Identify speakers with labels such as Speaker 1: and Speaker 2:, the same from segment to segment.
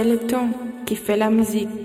Speaker 1: C'est le temps qui fait la musique.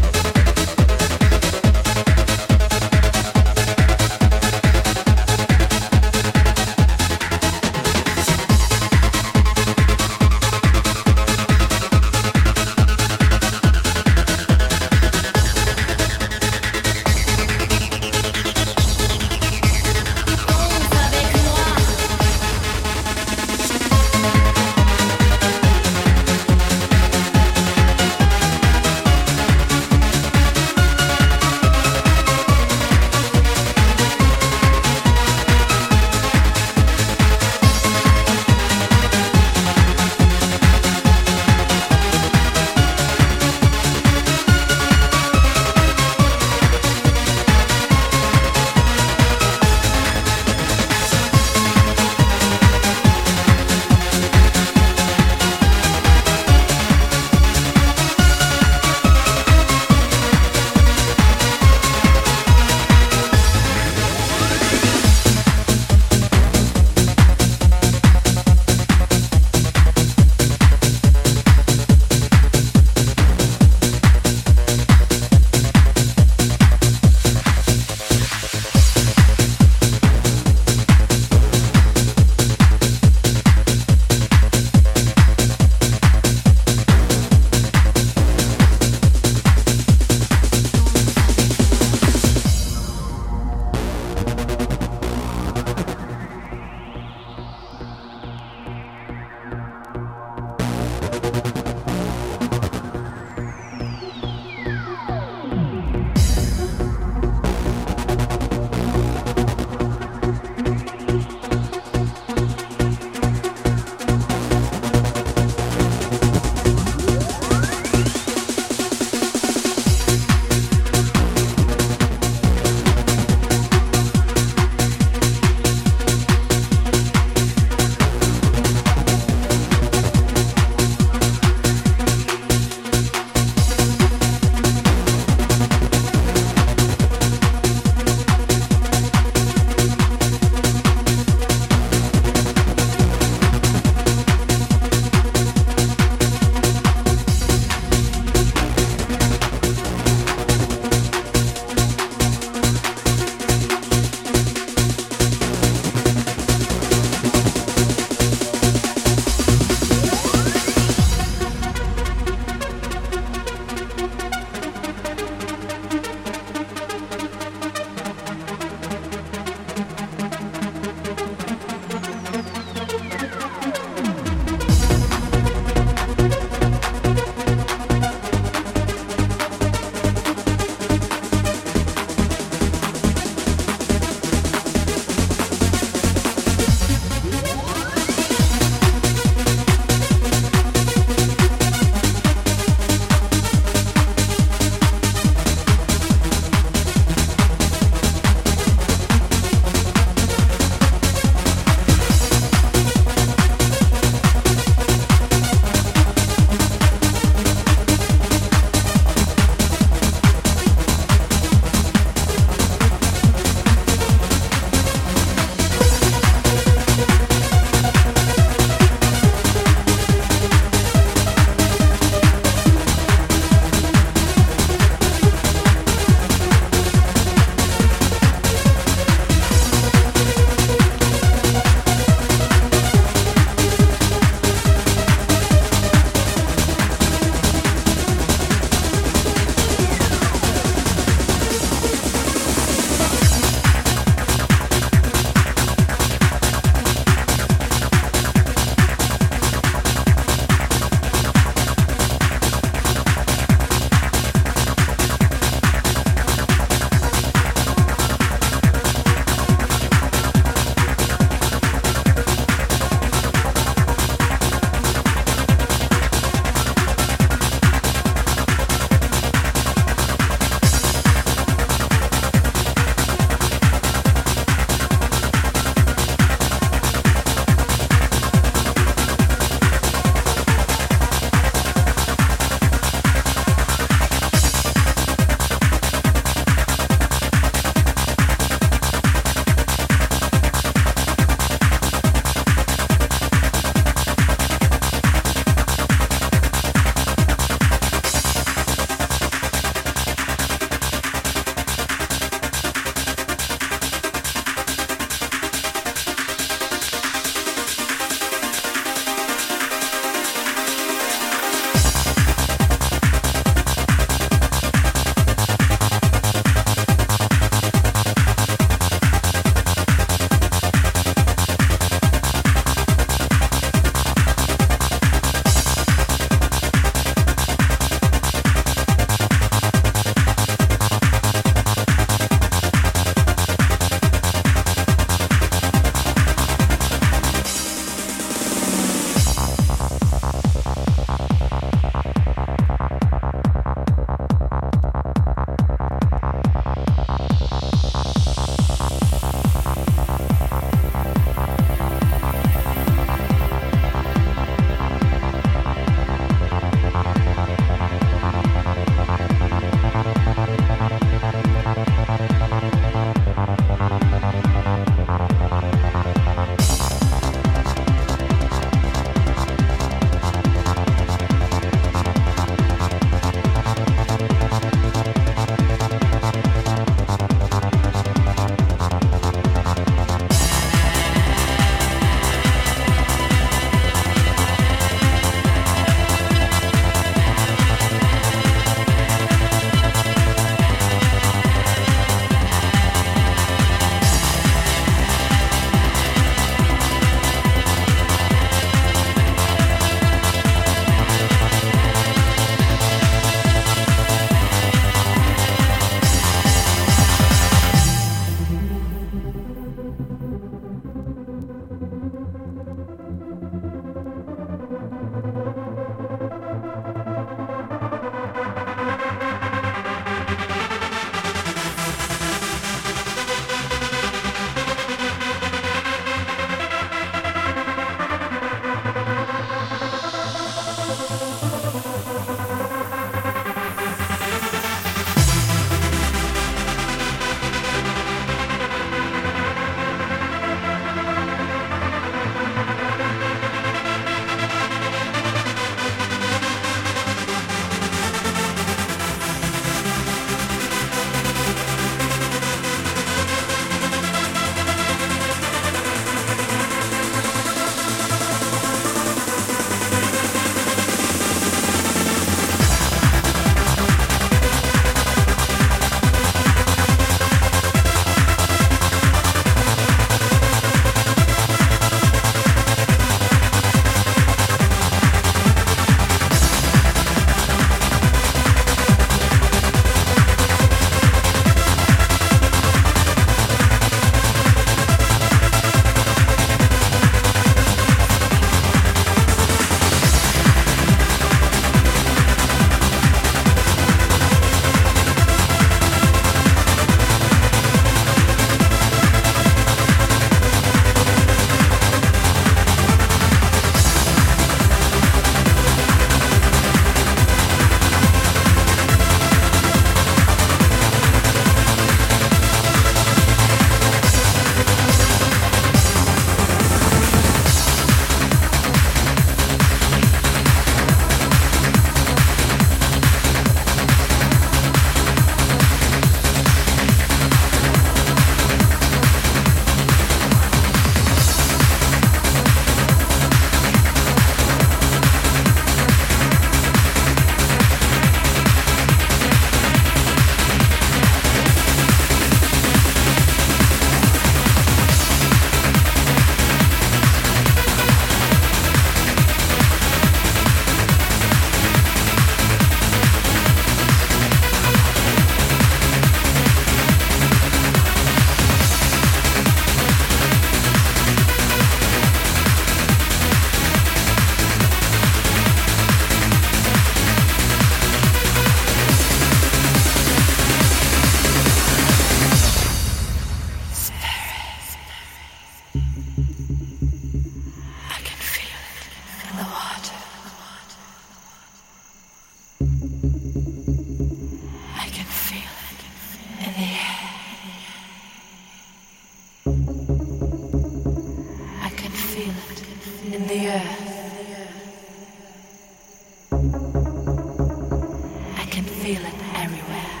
Speaker 1: Feel it everywhere.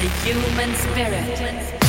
Speaker 1: The human spirit.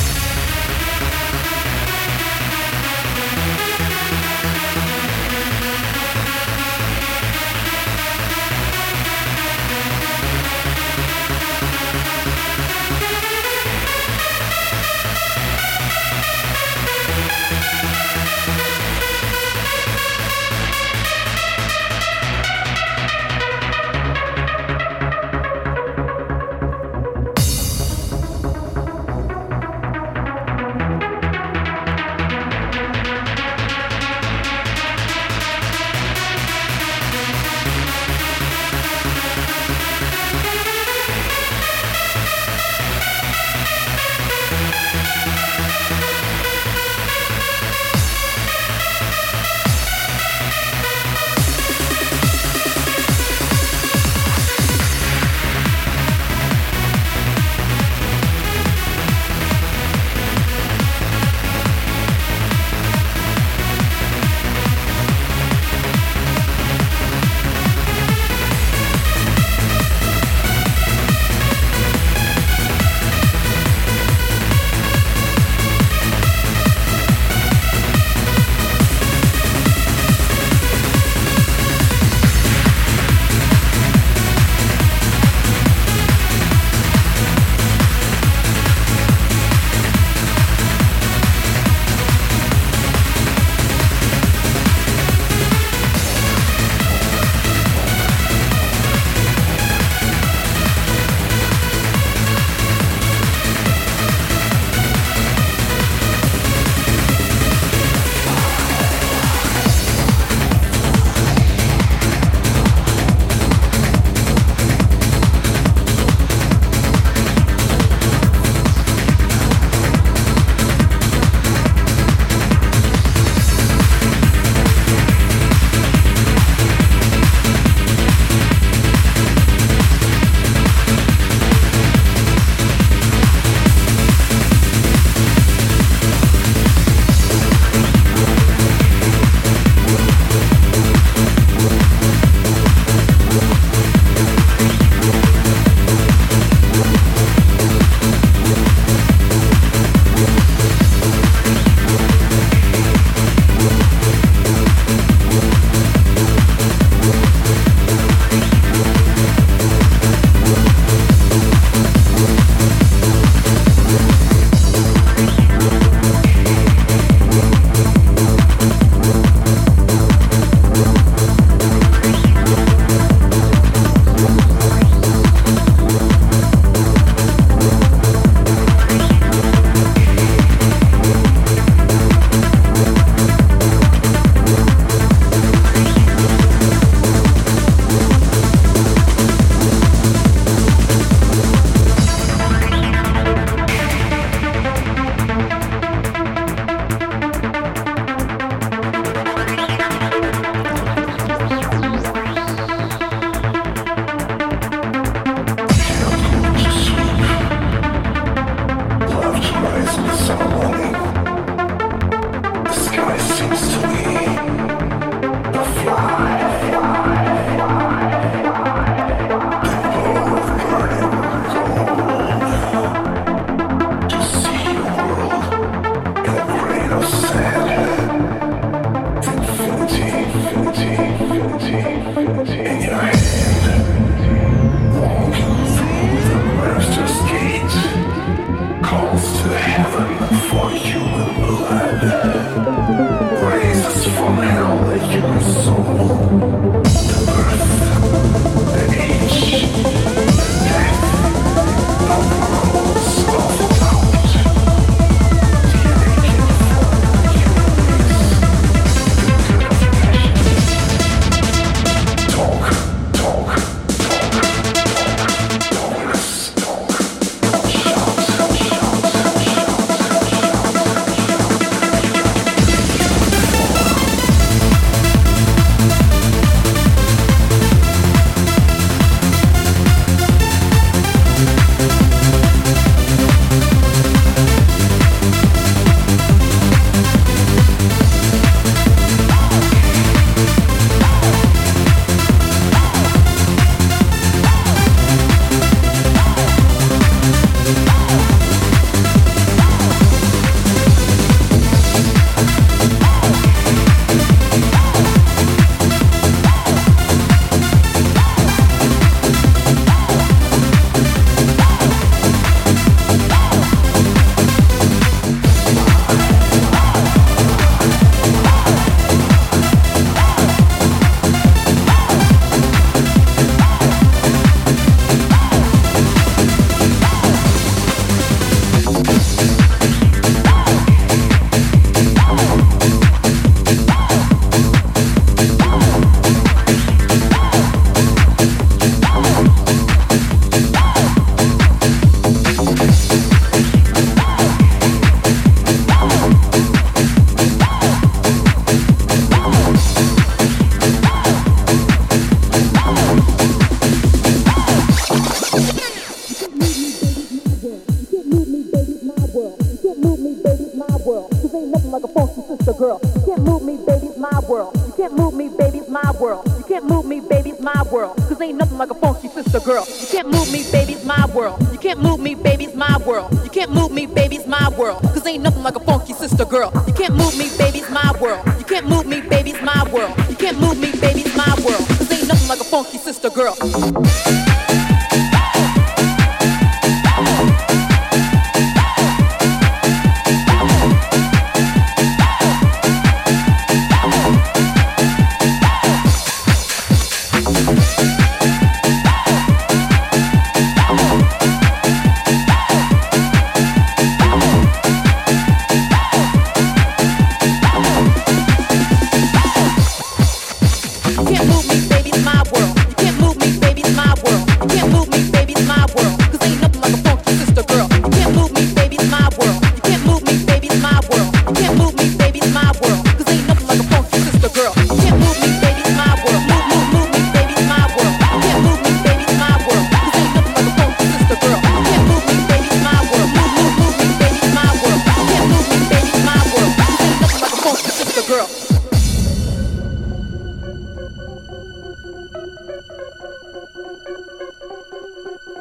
Speaker 1: You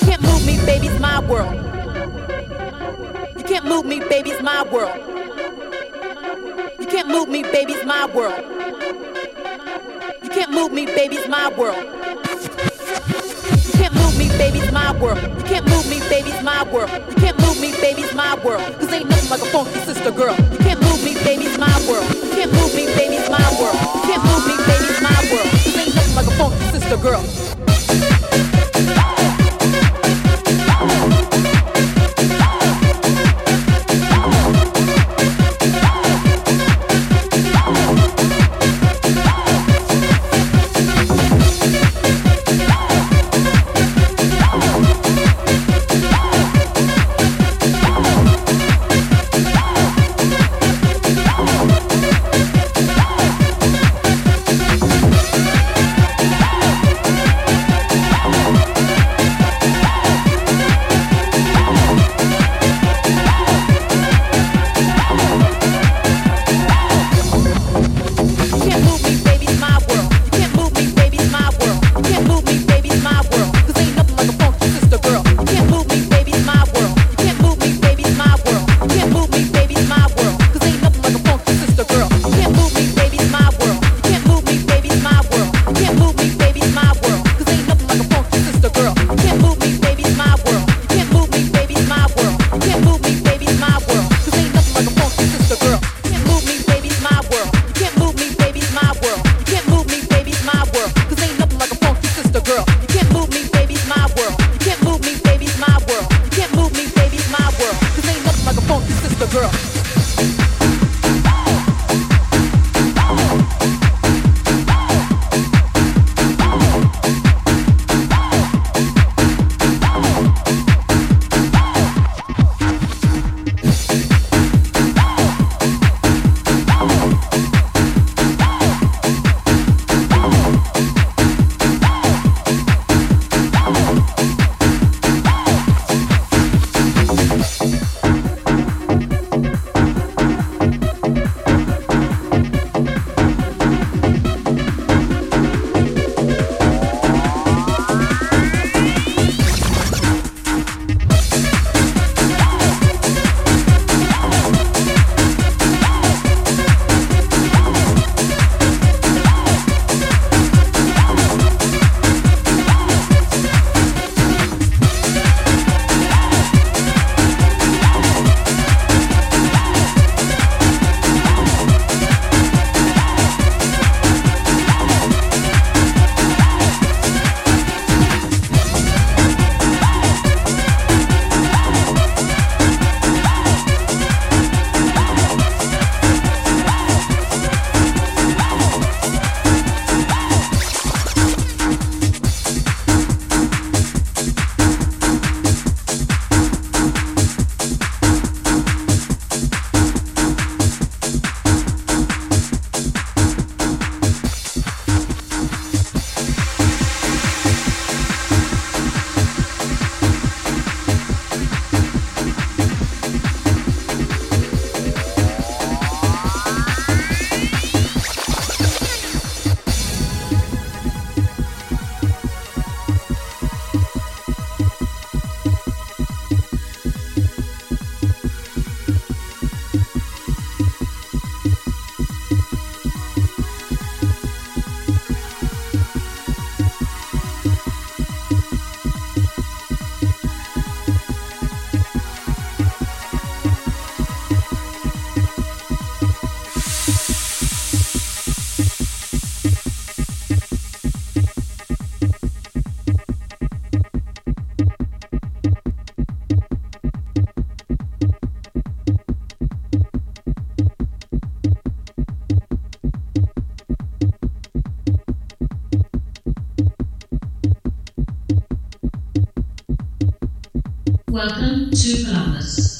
Speaker 1: can't move me, baby, it's my world. You can't move me, baby, it's my
Speaker 2: world. You can't move me, baby,
Speaker 3: it's my world. You can't move me, baby, it's my world. You can't move me, baby, it's my world. You can't move me, baby, it's my world. You can't move me, baby, it's my world. Ain't nothing like a funky sister girl baby, my world. Can't move me, baby's my world. Can't move me, baby's my world. Sing up like a funky sister girl.
Speaker 4: Welcome to Columbus.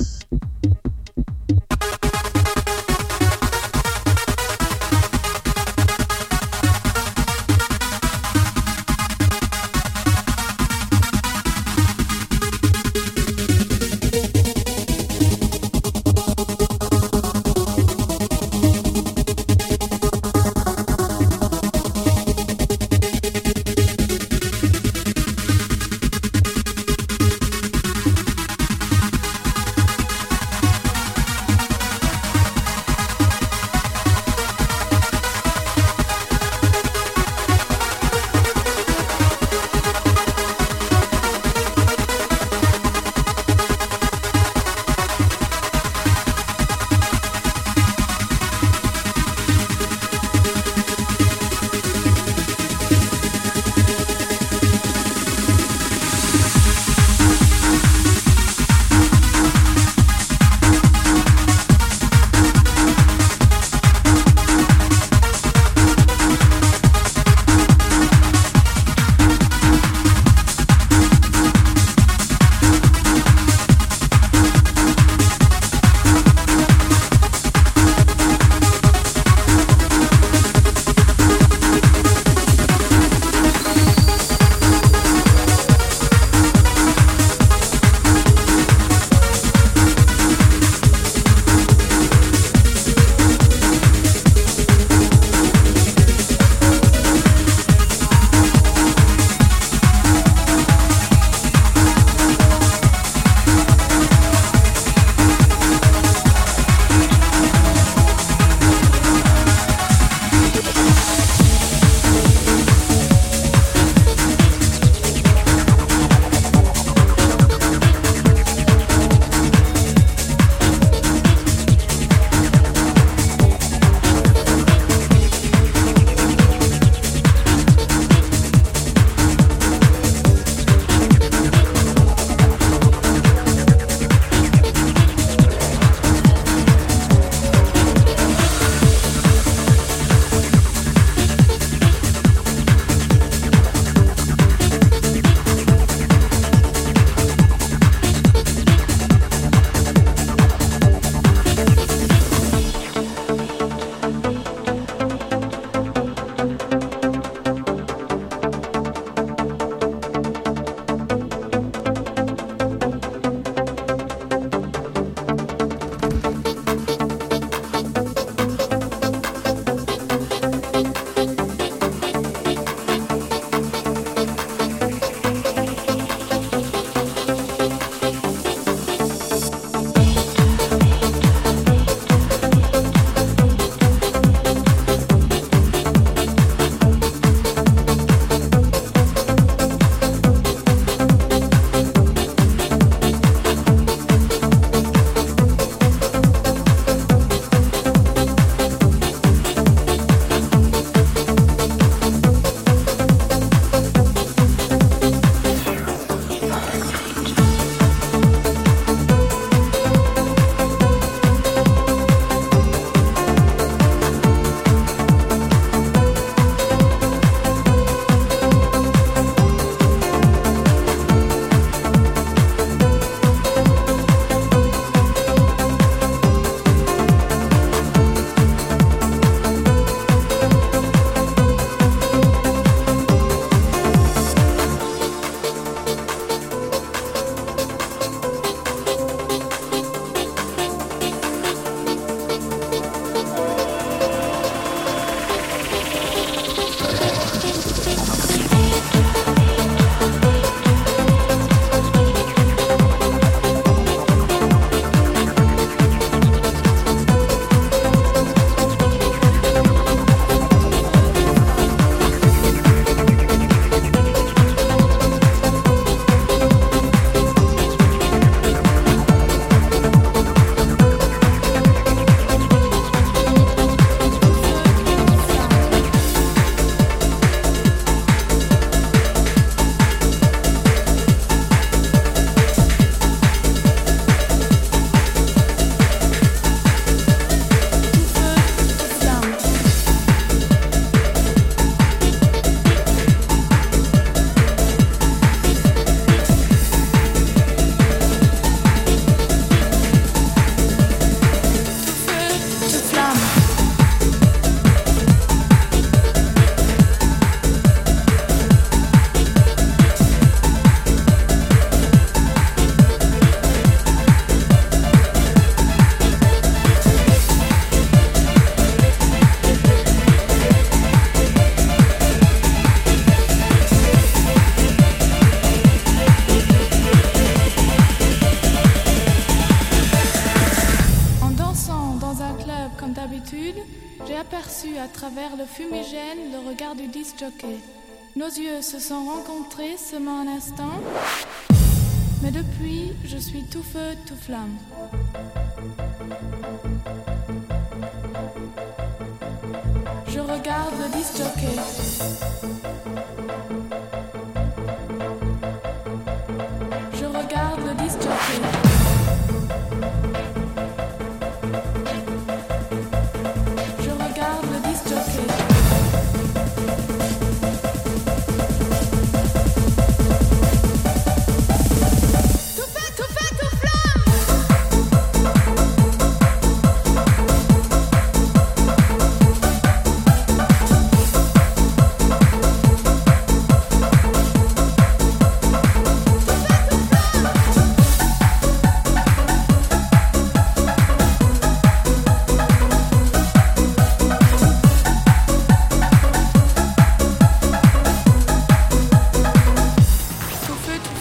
Speaker 5: fixement un instant, mais depuis, je suis tout feu, tout flamme. Je regarde le disc.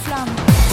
Speaker 5: flamme.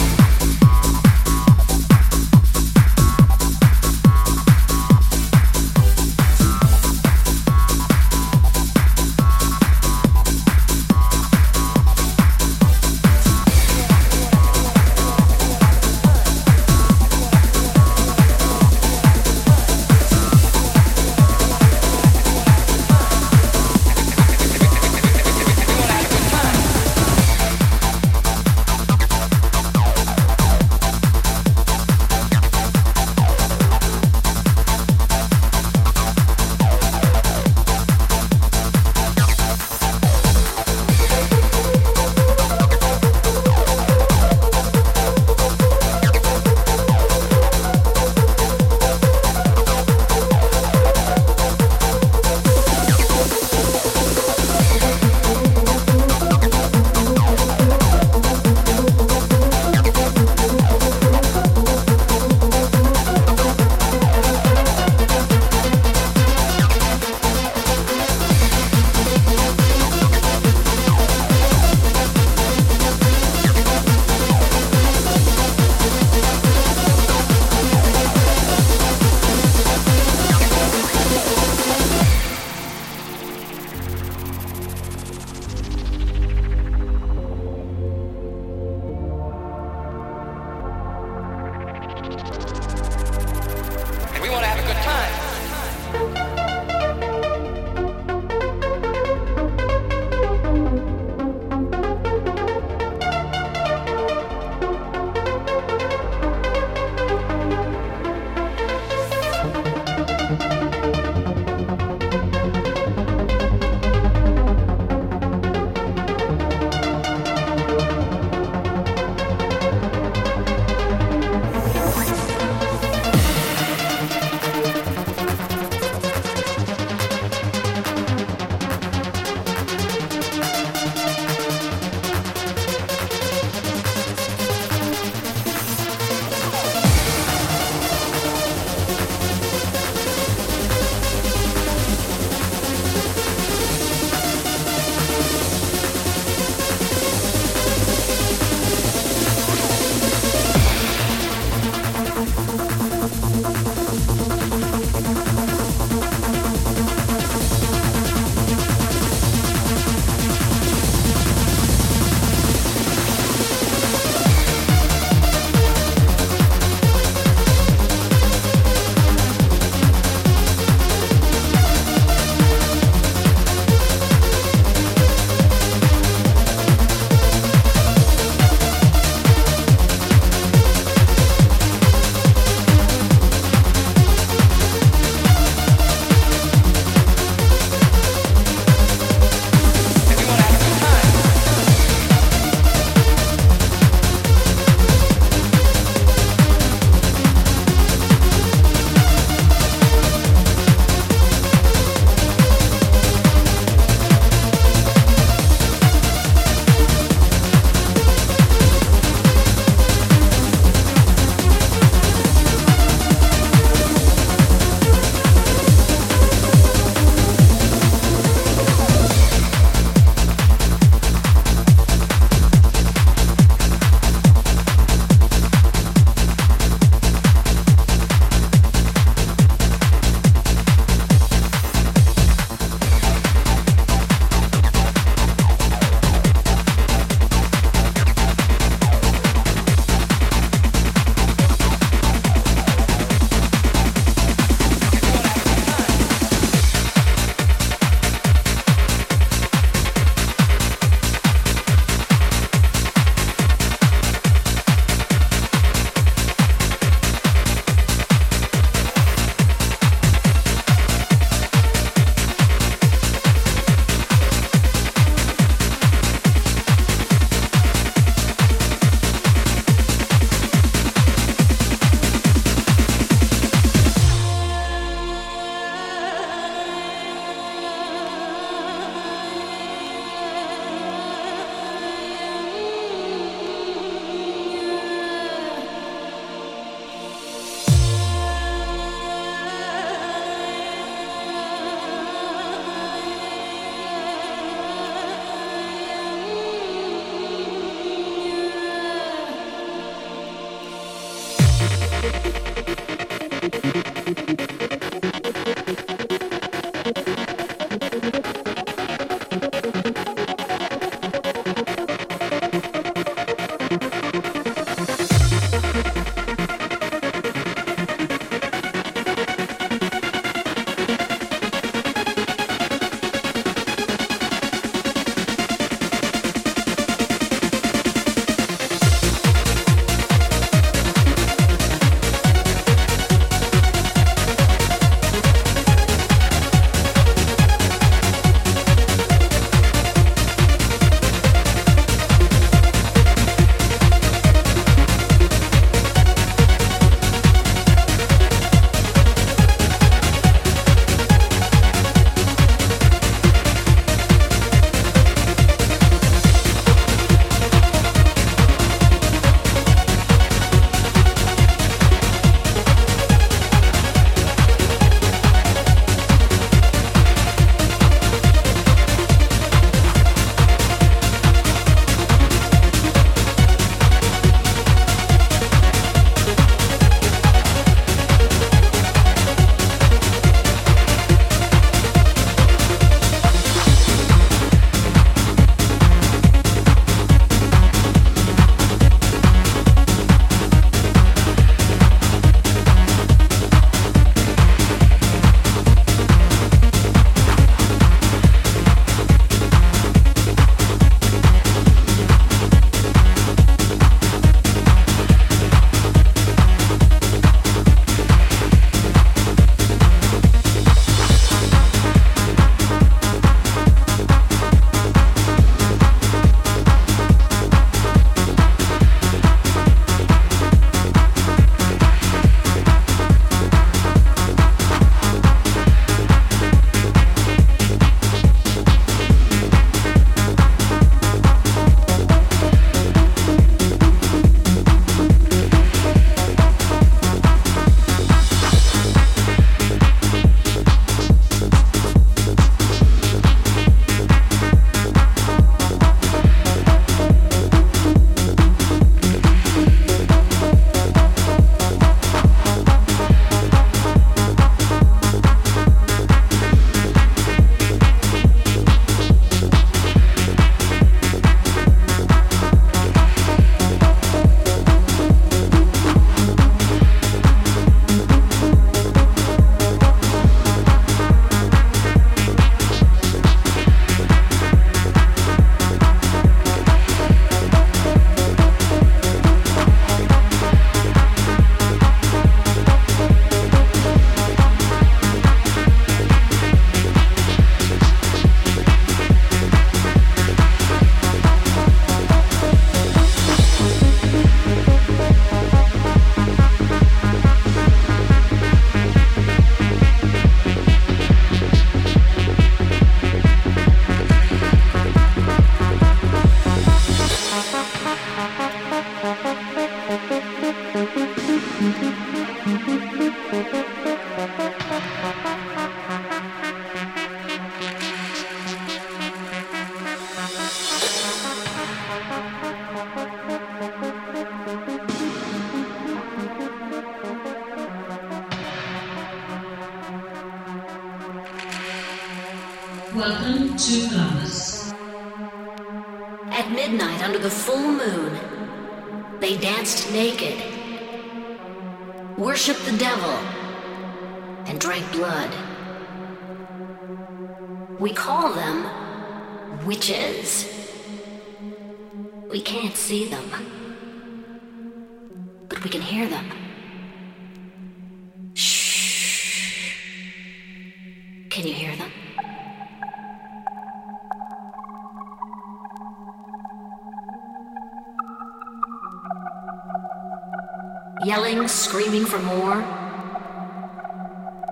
Speaker 2: Yelling, screaming for more.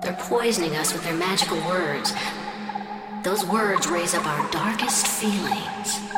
Speaker 2: They're poisoning us with their magical words. Those words raise up our darkest feelings.